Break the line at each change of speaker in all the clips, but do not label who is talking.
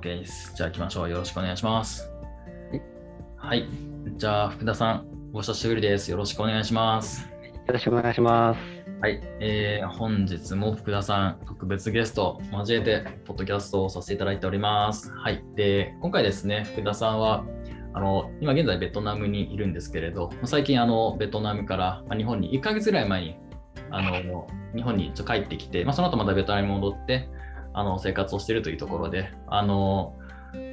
OK です。じゃあ行きましょう。よろしくお願いします。はい。じゃあ、福田さん、お久しぶりです。よろしくお願いします。
よろしくお願いします。
はい。えー、本日も福田さん、特別ゲストを交えて、ポッドキャストをさせていただいております。はい。で、今回ですね、福田さんは、あの今現在ベトナムにいるんですけれど、最近あのベトナムからまあ日本に1ヶ月ぐらい前にあの日本に帰ってきて、まあ、その後またベトナムに戻ってあの生活をしているというところで、あの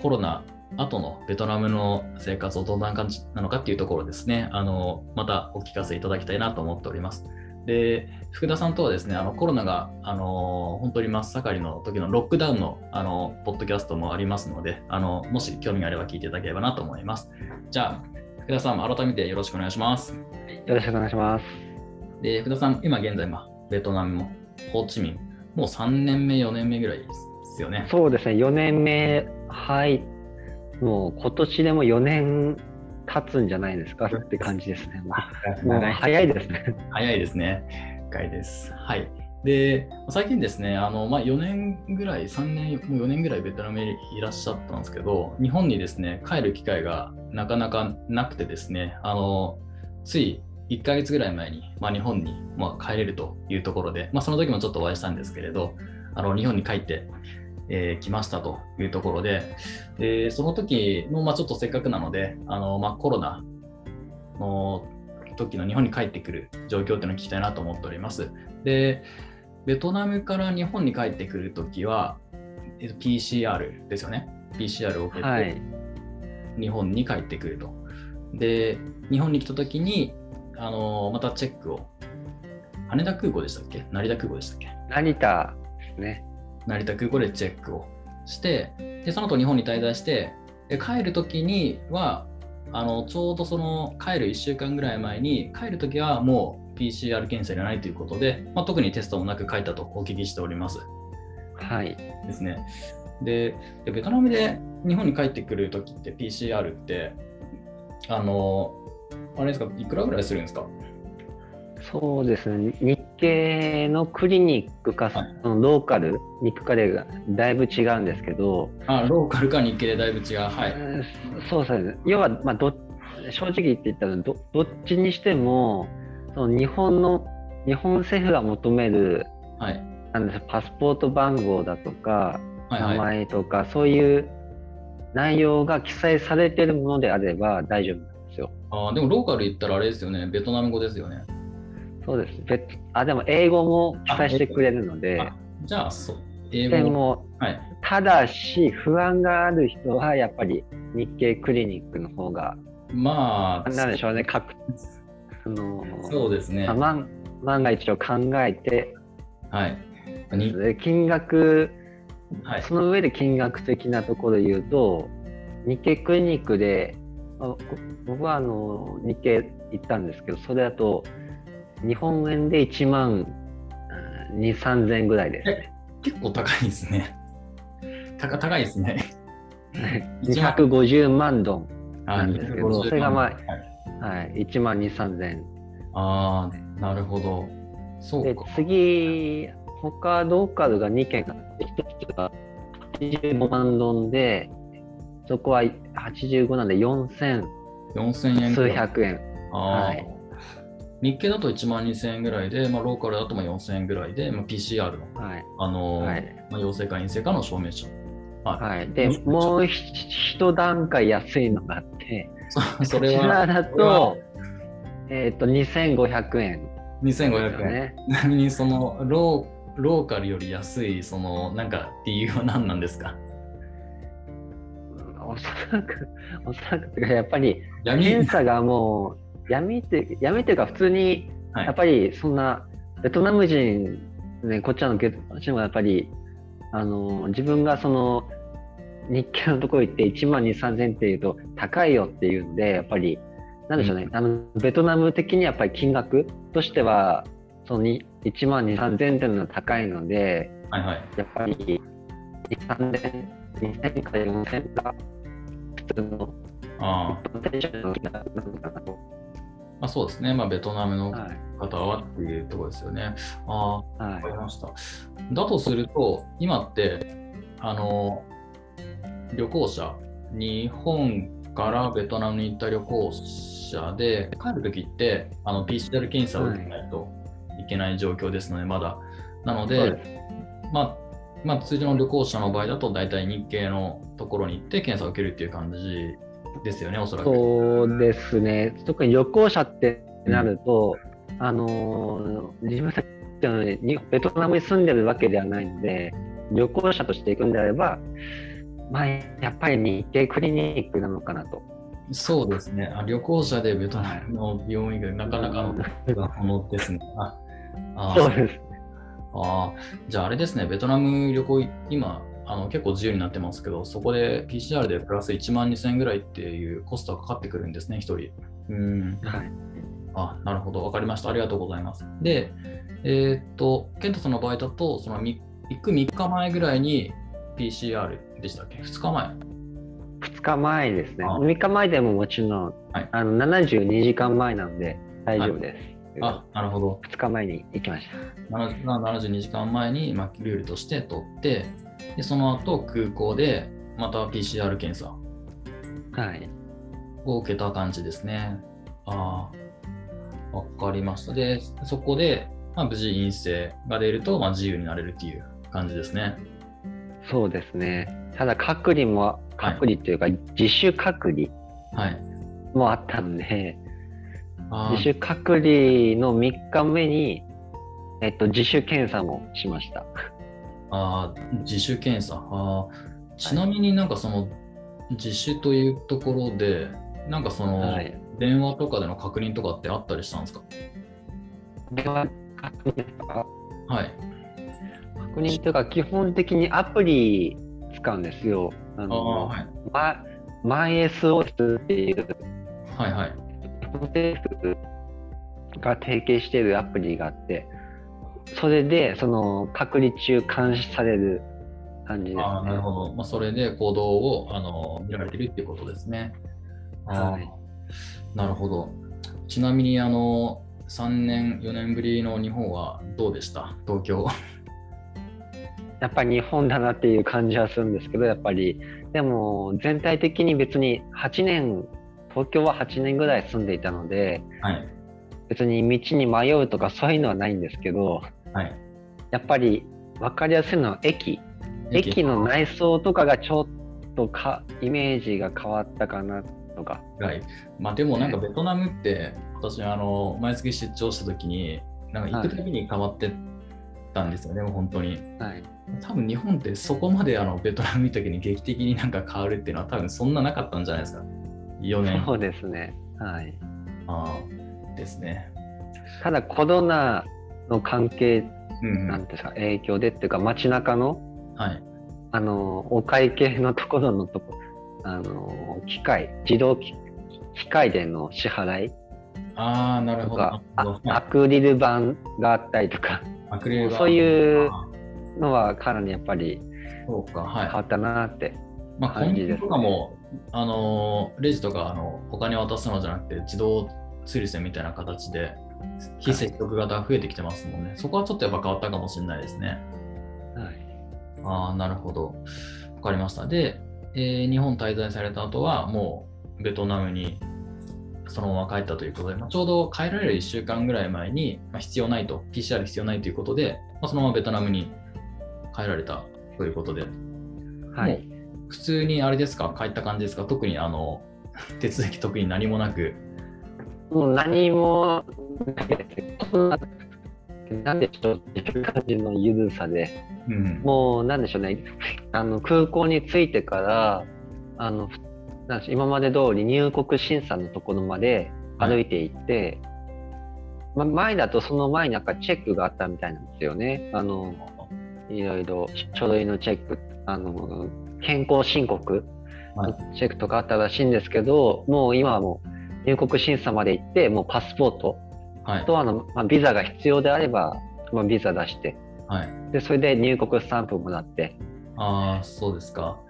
コロナ後のベトナムの生活をどんな感じなのかっていうところですね、あのまたお聞かせいただきたいなと思っております。で、福田さんとはですね、あのコロナがあの本当に真っ盛りの時のロックダウンのあのポッドキャストもありますのであの、もし興味があれば聞いていただければなと思います。じゃあ、福田さん、改めてよろしくお願いします。
よろしくお願いします。
で、福田さん、今現在、まあ、ベトナムもホーチミン、もう3年目、4年目ぐらいですよね。
そうですね、4年目、はい、もう今年でも4年経つんじゃないですか？って感じですね。早いですね。
早いですね。深いです。はい。で、最近ですね、あのまあ、4年ぐらい、3年、もう4年ぐらいベトナムにいらっしゃったんですけど、日本にですね、帰る機会がなかなかなくてですね、あのつい1ヶ月ぐらい前に、まあ、日本に、まあ、帰れるというところで、まあ、その時もちょっとお会いしたんですけれど、あの日本に帰って、えー来ましたというところで、でその時も、まあ、ちょっとせっかくなので、あのまあ、コロナの時の日本に帰ってくる状況っていうのを聞きたいなと思っております。で、ベトナムから日本に帰ってくるときは、えっと PCR ですよね。PCR を受け
はい
て、日本に帰ってくると。で、日本に来たときに、あのまたチェックを、羽田空港でしたっけ？成田空港でしたっけ？
成田ですね。
成田空港でチェックをして、でその後日本に滞在して、で帰るときにはあの、ちょうどその帰る1週間ぐらい前に、帰るときはもう PCR 検査いらないということで、まあ、特にテストもなく帰ったとお聞きしております。
はい。
ですね。で、でベトナムで日本に帰ってくるときって PCR って、あの、あれですか、いくらぐらいするんですか？
そうですね、日系のクリニックか、
はい
そのローカルに行くかでがだいぶ違うんですけど、
あ、ローカルか日系でだいぶ違う。はい。
うんそうですね。要は、まあ、ど正直言って言ったらど、どっちにしても、その日本の、日本政府が求める、
はい。
なんですパスポート番号だとか、名
はいはい。
前とか、そういう内容が記載されているものであれば大丈夫。
あーでもローカル行ったらあれですよね、ベトナム語ですよね。
そうです。別あ、でも英語も記載してくれるので
あ、じゃあ、そう。英
で
語
も、
はい。
ただし、不安がある人は、やっぱり日系クリニックの方が、
まあ、
なんでしょうね、確その
そうですね。
まあ万万が一を考えて、
はい。
金額、
はい。
その上で金額的なところで言うと、日系クリニックで、まあ僕はあの日系行ったんですけど、それだと、日本円で1万うん2、3000円ぐらいですね。
結構高いですね。高高いですね。1万
250万ドン、
あ
なんですけど
250
それがまあ
はい
はい、1万2、3000円。
あー、なるほど。そう
で
か。
次、他ローカルが2件あって、1つが85万ドンで、そこは85なんで4000
4000円
数。百円。はい
日経だと1万2000円ぐらいで、まあ、ローカルだとまあ4000円ぐらいで、まあ、PCR の、
はい。
あのー
はい
まあ、陽性か陰性かの証明書。はい。
はい、で
も
うひ一段階安いのがあって、
そ それ
こちら
は
だと、えっ、と、2500円ですよ
2500円。
ね。
ちなみにそのローローカルより安いそのなんか理由は何なんですか？
おそらく、おそらく、やっぱり、
闇。
検査がもう、闇って、闇っていうか、普通に、
はい。
やっぱりそんな、ベトナム人、ね、こっちらのベトナム人もやっぱり、あの、自分がその、日系のところ行って1万2、3000円っていうと高いよっていうんで、やっぱり、なんでしょうね、あの、ベトナム的にやっぱり金額としては、そのに1万2、3000円っていうのは高いので、
はいはい。
やっぱり、2、3000、2000から4000円が普通の
あ
ポテンシャルの金額なのかなと。
あ、そうですね。まあ、ベトナムの
はい。
方はっていうところですよね。ああ、わ
はい
かりました。だとすると、今って、あの、旅行者、日本からベトナムに行った旅行者で、帰るときってあの PCR 検査を受けないといけない状況ですので、まだ。なので、まあ、まあ、通常の旅行者の場合だと、大体日系のところに行って検査を受けるっていう感じですよね、おそらく。
そうですね、特に旅行者ってなると、うん、あの自分たちのにベトナムに住んでるわけではないので、旅行者として行くんであれば、まあ、やっぱり日系クリニックなのかなと。
そうですね、あ旅行者でベトナムの病院がなかなか のものですね。あ
あそうです。
ああ、じゃああれですね、ベトナム旅行、今、あの結構自由になってますけど、そこで PCR でプラス1万2000円ぐらいっていうコストがかかってくるんですね、1人。うん。はい。あ、なるほど、分かりました。ありがとうございます。で、えー、っと、ケントさんの場合だと、その行く3日前ぐらいに PCR でしたっけ ?2 日前
?2 日前ですね。3日前でももちろん、はい、あの72時間前なので大丈夫です。はい
あ、なるほど。
2日前に行きました。
72時間前に、まあ、ルールとして取って、でその後空港でまた PCR 検査を受けた感じですね。ああ、わかりました。で、そこで、まあ、無事陰性が出ると、まあ、自由になれるっていう感じですね。
そうですね。ただ隔離も、隔離というか、自主隔離もあったんで、自主隔離の3日目に、えっと、自主検査もしました。
あ自主検査あ。ちなみになんかその自主というところで、なんかその、電話とかでの確認とかってあったりしたんですか？
電話確認ですか？
はい。
確認というか、基本的にアプリ使うんですよ。あの、
はい、
ま、マイ SOS っていう、
はいはい。
政府が提携しているアプリがあって、それでその隔離中監視される感じです、ね、
あなるほど。まあ、それで行動をあの見られてるっていうことですね。
はい、
なるほど。ちなみにあの3年、4年ぶりの日本はどうでした？東京。
やっぱり日本だなっていう感じはするんですけど、やっぱり、でも全体的に別に8年東京は8年ぐらい住んでいたので、
はい、
別に道に迷うとかそういうのはないんですけど、
はい、
やっぱり分かりやすいのは駅。駅。の内装とかがちょっとかイメージが変わったかなとか。
はい。まあ、でもなんかベトナムって、私あの毎月出張した時になんか行くたびに変わってたんですよね、はい、本当に。
はい、
多分日本ってそこまであのベトナム見た時に劇的になんか変わるっていうのは多分そんななかったんじゃないですか。4年。
そうですね。はい。
ああ、ですね。
ただコロナの関係なんですか、うん、影響でっていうか街中の、
はい、
あのお会計のところのとこあの機械自動機械での支払い
あなるほど。
アクリル板があったりとかそういうのはかなりやっぱり変わったなって
感じです、ね、まあ、とかもあのレジとかあのお金渡すのじゃなくて自動ツール線みたいな形で非接触型増えてきてますもんね、はい、そこはちょっとやっぱ変わったかもしれないですね。
はい、
ああ、なるほど。わかりました。で、えー、日本滞在された後は、もうベトナムにそのまま帰ったということで、まあ、ちょうど帰られる1週間ぐらい前に、まあ、必要ないと、PCR 必要ないということで、まあ、そのままベトナムに帰られたということで、
はい、
普通にあれですか、帰った感じですか、特にあの手続き特に何もなく。
もう何もなんでしょう。っていう感じのゆるさで、うん、もうなんでしょうね。あの空港に着いてからあのなん今まで通り入国審査のところまで歩いていって、はい、ま、前だとその前になんかチェックがあったみたいなんですよね。あのいろいろ書類のチェックあの健康申告のチェックとかあったらしいんですけど、もう今はもう入国審査まで行ってもうパスポートはい、とあの、まあ、ビザが必要であれば、まあ、ビザ出して、
はい、
でそれで入国スタンプもらって。
ああ、そうですか。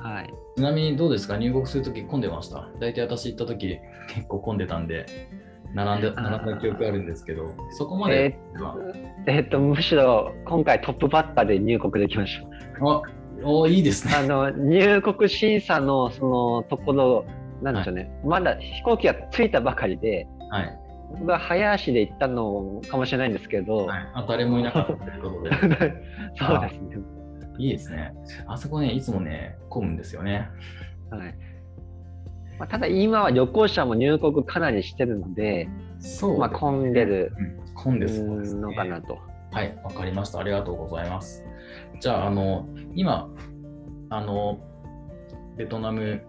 はい、
ちなみにどうですか、入国するとき混んでました？大体私行ったとき結構混んでたんで、並んで並んだ記憶あるんですけど、そこまで
えー、えー、っとむしろ今回トップバッターで入国できました。
あおいいですね。
あの入国審査のそのところ、なんでしょうね、まだ飛行機が着いたばかりで、
はい。
僕が早足で行ったのかもしれないんですけど、
はい、あ誰もいなかったということで。
そうですね。
いいですね。あそこね、いつもね、混むんですよね。
はいまあ、ただ今は旅行者も入国かなりしてるので、
そう、
まあ、混んでる
うん、混んでそうです、ね。
のかなと。
はい、わかりました。ありがとうございます。じゃあ、あの、今、あの、ベトナム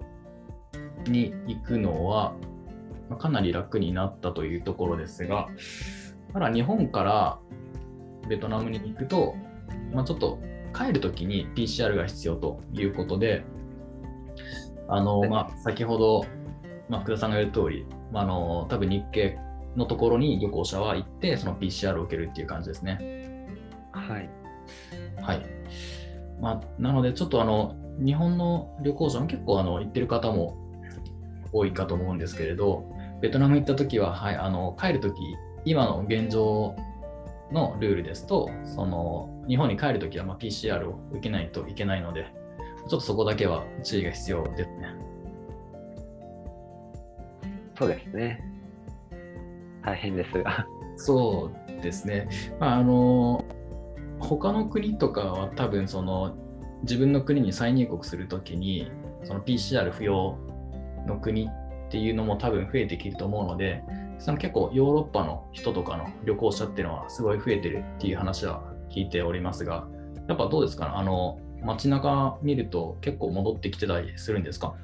に行くのは、まあかなり楽になったというところですが、ただ日本からベトナムに行くと、まあ、ちょっと帰るときに PCR が必要ということで、あの、
はい
まあ、先ほど、まあ、福田さんが言う通り、まあ、あの、多分日系のところに旅行者は行って、その PCR を受けるっていう感じですね。
はい。
はい。まあ、なので、ちょっとあの、日本の旅行者も結構あの行ってる方も多いかと思うんですけれど、ベトナム行った時は、はい、あの帰る時今の現状のルールですと、その日本に帰る時はまあ PCR を受けないといけないので、ちょっとそこだけは注意が必要ですね。
そうですね。大変ですが。
そうですね。まあ、あの他の国とかは多分その自分の国に再入国するときにその PCR 不要の国っていうのも多分増えてきると思うので、その結構ヨーロッパの人とかの旅行者っていうのはすごい増えてるっていう話は聞いておりますが、やっぱどうですか？ねあの街中見ると結構戻ってきてたりするんですか？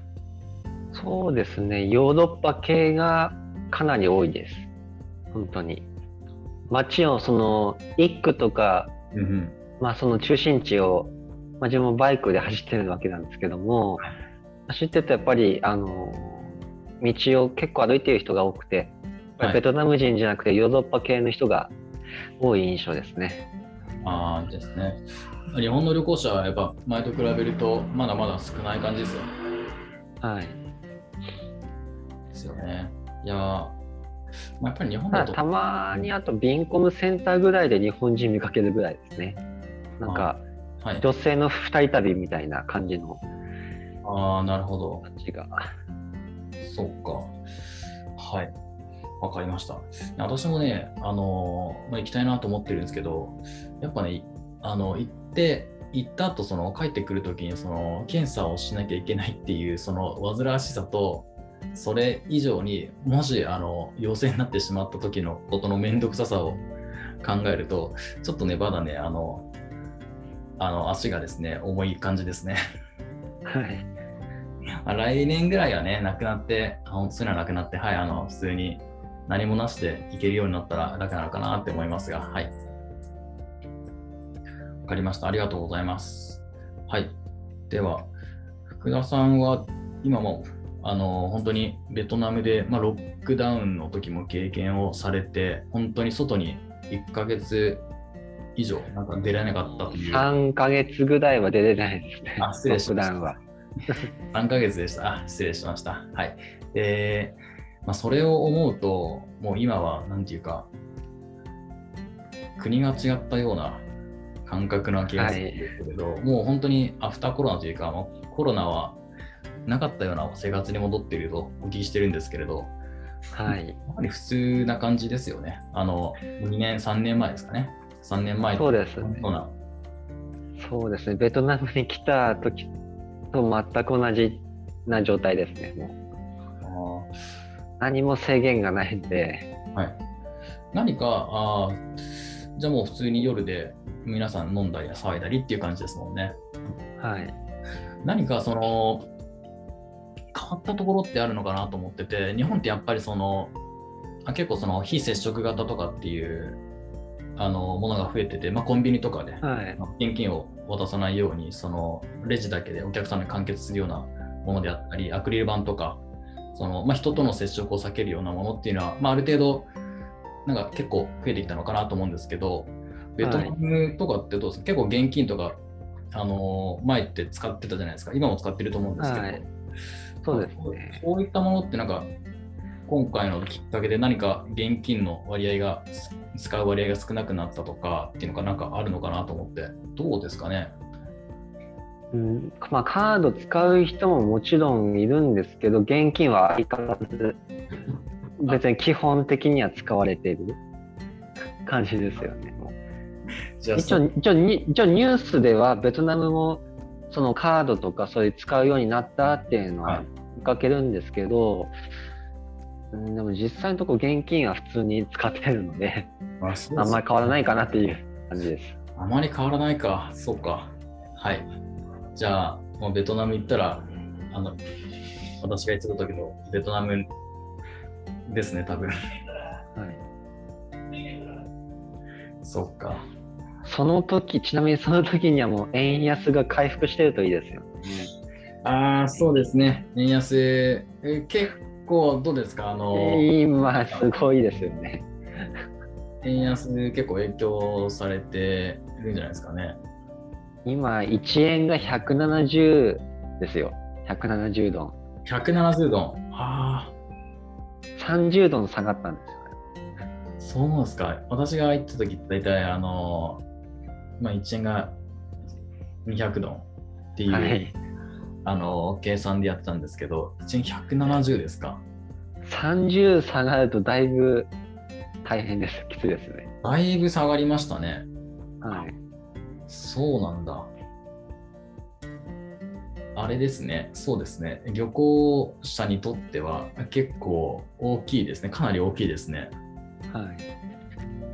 そうですね。ヨーロッパ系がかなり多いです。本当に。街をその一区とか、
うんうん。
まあその中心地を、まあ自分もバイクで走ってるわけなんですけども、走ってるとやっぱり、あの、道を結構歩いてる人が多くて、
はい
ベトナム人じゃなくてヨーロッパ系の人が多い印象ですね。
ああですね。日本の旅行者はやっぱ前と比べるとまだまだ少ない感じですよね。
はい。
ですよね。いやー、まあ、やっぱり日本だと、
たまにあとビンコムセンターぐらいで日本人見かけるぐらいですね。なんか
はい、
女性の二人旅みたいな感じの
ああ、なるほど。
感じが。
そうか。はい。わかりました。私もね、あのーまあ、行きたいなと思ってるんですけど、やっぱね、あの行って、行った後その帰ってくるときにその検査をしなきゃいけないっていうその煩わしさと、それ以上にもしあの陽性になってしまった時のことの面倒くささを考えると、ちょっとね、まだね、あの、あの足がですね、重い感じですね。
はい。
まあ来年ぐらいはね、なくなって、あ本当そういうのはなくなって、はい、あの、普通に何もなしで行けるようになったら楽なのかなって思いますが、はい。わかりました。ありがとうございます。はい。では、福田さんは今も、あの、本当にベトナムで、まあ、ロックダウンの時も経験をされて、本当に外に1ヶ月以上、なんか出られなかったという。
3ヶ月ぐらいは出れないですね。
あ失礼しました
ロックダウンは。
3ヶ月でした。あ、失礼しました。はい。で、まあ、それを思うと、もう今は、なんていうか、国が違ったような感覚な気がするんですけれど、もう本当にアフターコロナというか、もうコロナはなかったような生活に戻っているとお聞きしてるんですけれど、
はい。
やはり普通な感じですよね。あの、2年、3年前ですかね。3年前
そうですね。そうですね。ベトナムに来た時と全く同じな状態ですね。もう何も制限がないんで、
はい、何かあーじゃあもう普通に夜で皆さん飲んだり騒いだりっていう感じですもんね。
はい。
何かその変わったところってあるのかなと思ってて日本ってやっぱりそのあ結構その非接触型とかっていうあのものが増えてて、まあ、コンビニとかで
はい。
現金を渡さないようにそのレジだけでお客さんに完結するようなものであったりアクリル板とかその、まあ、人との接触を避けるようなものっていうのは、まあ、ある程度なんか結構増えてきたのかなと思うんですけどベトナムとかってどうですか、結構現金とかあの前って使ってたじゃないですか。今も使ってると思うんですけど、
はいそうですね。
そういったものってなんか今回のきっかけで何か現金の割合が使う割合が少なくなったとかっていうのがなんかあるのかなと思ってどうですかね
うんまあ、カード使う人ももちろんいるんですけど、現金は相変わらず、別に基本的には使われている感じですよね。一応一応一応ニュースではベトナムもそのカードとかそういう使うようになったっていうのは見かけるんですけど、はい、でも実際のところ現金は普通に使ってるのでああんまり変わらないかなっていう感じです。
あまり変わらないか、そうか。はい。じゃあ、もうベトナム行ったら、あの、私が言ってた時のベトナムですね、多分。はい。そっか。
その時、ちなみにその時にはもう円安が回復してるといいですよね。
ああ、そうですね。円安、え結構どうですか？あの
今、すごいですよね。
円安結構影響されてるんじゃないですかね。
今、1円が170ですよ。170ドン。
170ドン。ああ。
30ドン下がったんですよ。
そうですか。私が行った時って大体、あの、まあ、1円が200ドンっていう、はい、あの計算でやってたんですけど、1円170ですか
？30下がるとだいぶ大変です。きついですね。
だいぶ下がりましたね。
はい。
そうなんだ。あれですね、そうですね、旅行者にとっては結構大きいですね、かなり大きいですね。
はい。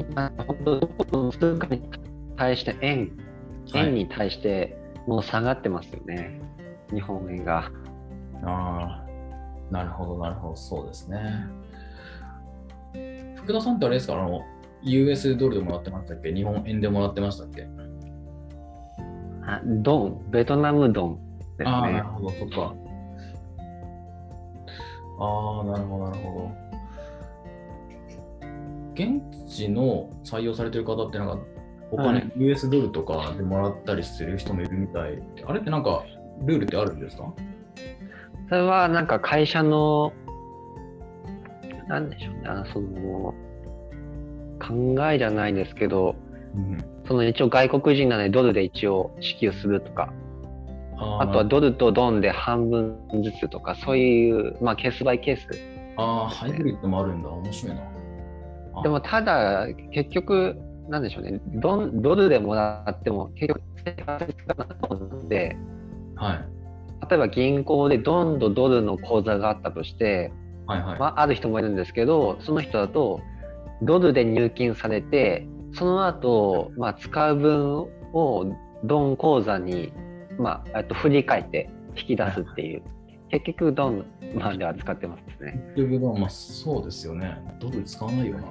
今、本当、どこの通貨に対して円、円に対してもう下がってますよね、はい、日本円が。
ああ、なるほど、なるほど、そうですね。福田さんってあれですか、あの、US ドルでもらってましたっけ？日本円でもらってましたっけ？
あドン、ベトナムドンですね。
ああ、なるほど、そっか。ああ、なるほど、なるほど。現地の採用されてる方ってなんか、お金、はい、US ドルとかでもらったりする人もいるみたい。あれってなんか、ルールってあるんですか？
それはなんか会社の、なんでしょうね、あのその、考えじゃないですけど、うん、その一応外国人なのでドルで一応支給するとか、あとはドルとドンで半分ずつとか、そういう、まあ、ケースバイケース、
ああ、ハイブリッドもあるんだ。面白いな。
でもただ、結局、なんでしょうね、ドンドルでもらっても、結局、生活がなと思うので、
はい、
例えば銀行でドンとドルの口座があったとして、
はいはい
まあ、ある人もいるんですけど、その人だと、ドルで入金されて、その後、まあ使う分をドン口座に、まあ、と振り返って引き出すっていう、結局ドンまでは使ってますね。
結局ドン、まあそうですよね。ドル使わないよな。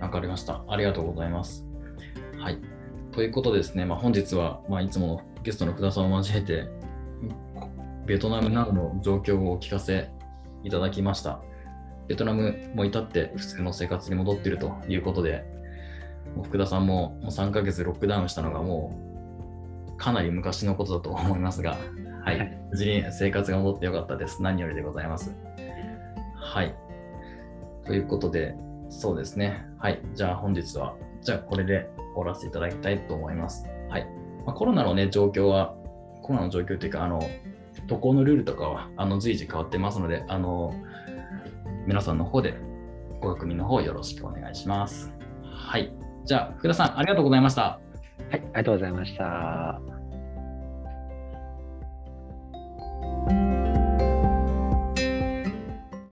わかりました。ありがとうございます。はい。ということですね、まあ、本日は、まあ、いつものゲストの福田さんを交えて、ベトナムなどの状況をお聞かせいただきました。ベトナムも至って普通の生活に戻っているということで、福田さんももう3ヶ月ロックダウンしたのがもうかなり昔のことだと思いますが、はい、無事に生活が戻ってよかったです。何よりでございます。はい。ということで、そうですね。はい。じゃあ本日は、じゃあこれで終わらせていただきたいと思います。はい。まあ、コロナのね、状況は、コロナの状況というか、あの、渡航のルールとかは、あの、随時変わってますので、あの、皆さんの方でご確認の方よろしくお願いします。はい。じゃあ、福田さん、ありがとうございました。は
い、ありがとうございました。